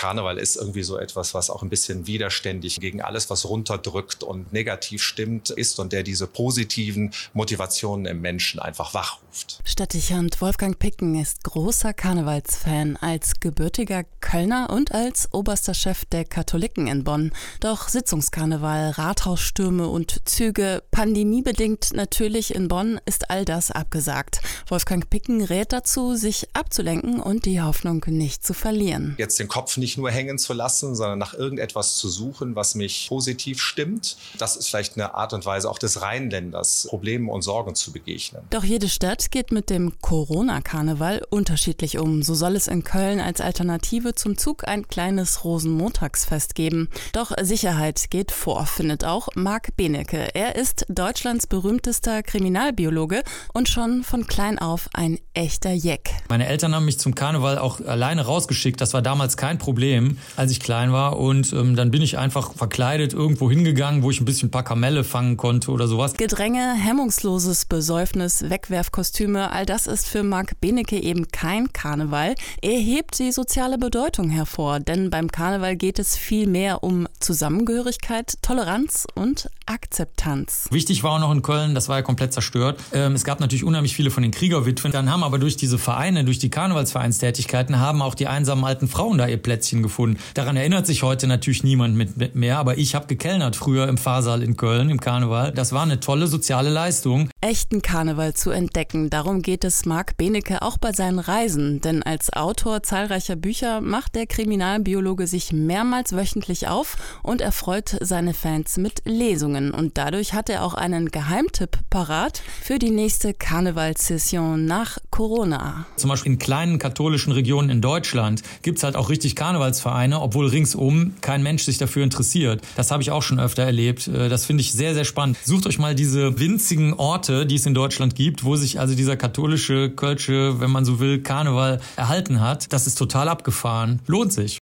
Karneval ist irgendwie so etwas, was auch ein bisschen widerständig gegen alles, was runterdrückt und negativ stimmt, ist und der diese positiven Motivationen im Menschen einfach wachruft. Stadtdichand Wolfgang Picken ist großer Karnevalsfan als gebürtiger Kölner und als oberster Chef der Katholiken in Bonn. Doch Sitzungskarneval, Rathausstürme und Züge, pandemiebedingt natürlich in Bonn, ist all das abgesagt. Wolfgang Picken rät dazu, sich abzulenken und die Hoffnung nicht zu verlieren. Jetzt den Kopf nicht nur hängen zu lassen, sondern nach irgendetwas zu suchen, was mich positiv stimmt. Das ist vielleicht eine Art und Weise auch des Rheinländers, Problemen und Sorgen zu begegnen. Doch jede Stadt geht mit dem Corona-Karneval unterschiedlich um. So soll es in Köln als Alternative zum Zug ein kleines Rosenmontagsfest geben. Doch Sicherheit geht vor, findet auch Marc Benecke. Er ist Deutschlands berühmtester Kriminalbiologe und schon von klein auf ein echter Jeck. Meine Eltern haben mich zum Karneval auch alleine rausgeschickt. Das war damals kein Problem, als ich klein war. Und ähm, dann bin ich einfach verkleidet irgendwo hingegangen, wo ich ein bisschen ein paar Kamelle fangen konnte oder sowas. Gedränge, hemmungsloses Besäufnis, Wegwerfkostüme, all das ist für Marc Benecke eben kein Karneval. Er hebt die soziale Bedeutung hervor, denn beim Karneval geht es viel mehr um Zusammengehörigkeit, Toleranz und Akzeptanz. Wichtig war auch noch in Köln, das war ja komplett zerstört. Ähm, es gab natürlich unheimlich viele von den Kriegerwitwen. Dann haben aber durch diese Vereine, durch die Karnevalsvereinstätigkeiten, haben auch die einsamen alten Frauen da ihr Plätzchen gefunden. Daran erinnert sich heute natürlich niemand mit, mehr, aber ich habe gekellnert früher im Fahrsaal in Köln im Karneval. Das war eine tolle soziale Leistung. Echten Karneval zu entdecken, darum geht es Marc Benecke auch bei seinen Reisen. Denn als Autor zahlreicher Bücher macht der Kriminalbiologe sich mehrmals wöchentlich auf und erfreut seine Fans mit Lesungen. Und dadurch hat er auch einen Geheimtipp parat für die nächste Karnevalssession nach Corona. Zum Beispiel in kleinen katholischen Regionen in Deutschland gibt es halt auch richtig Karnevalsvereine, obwohl ringsum kein Mensch sich dafür interessiert. Das habe ich auch schon öfter erlebt. Äh, das finde ich sehr, sehr spannend. Sucht euch mal diese winzigen Orte, die es in Deutschland gibt, wo sich also dieser katholische, kölsche, wenn man so will, Karneval erhalten hat. Das ist total abgefahren. Lohnt sich.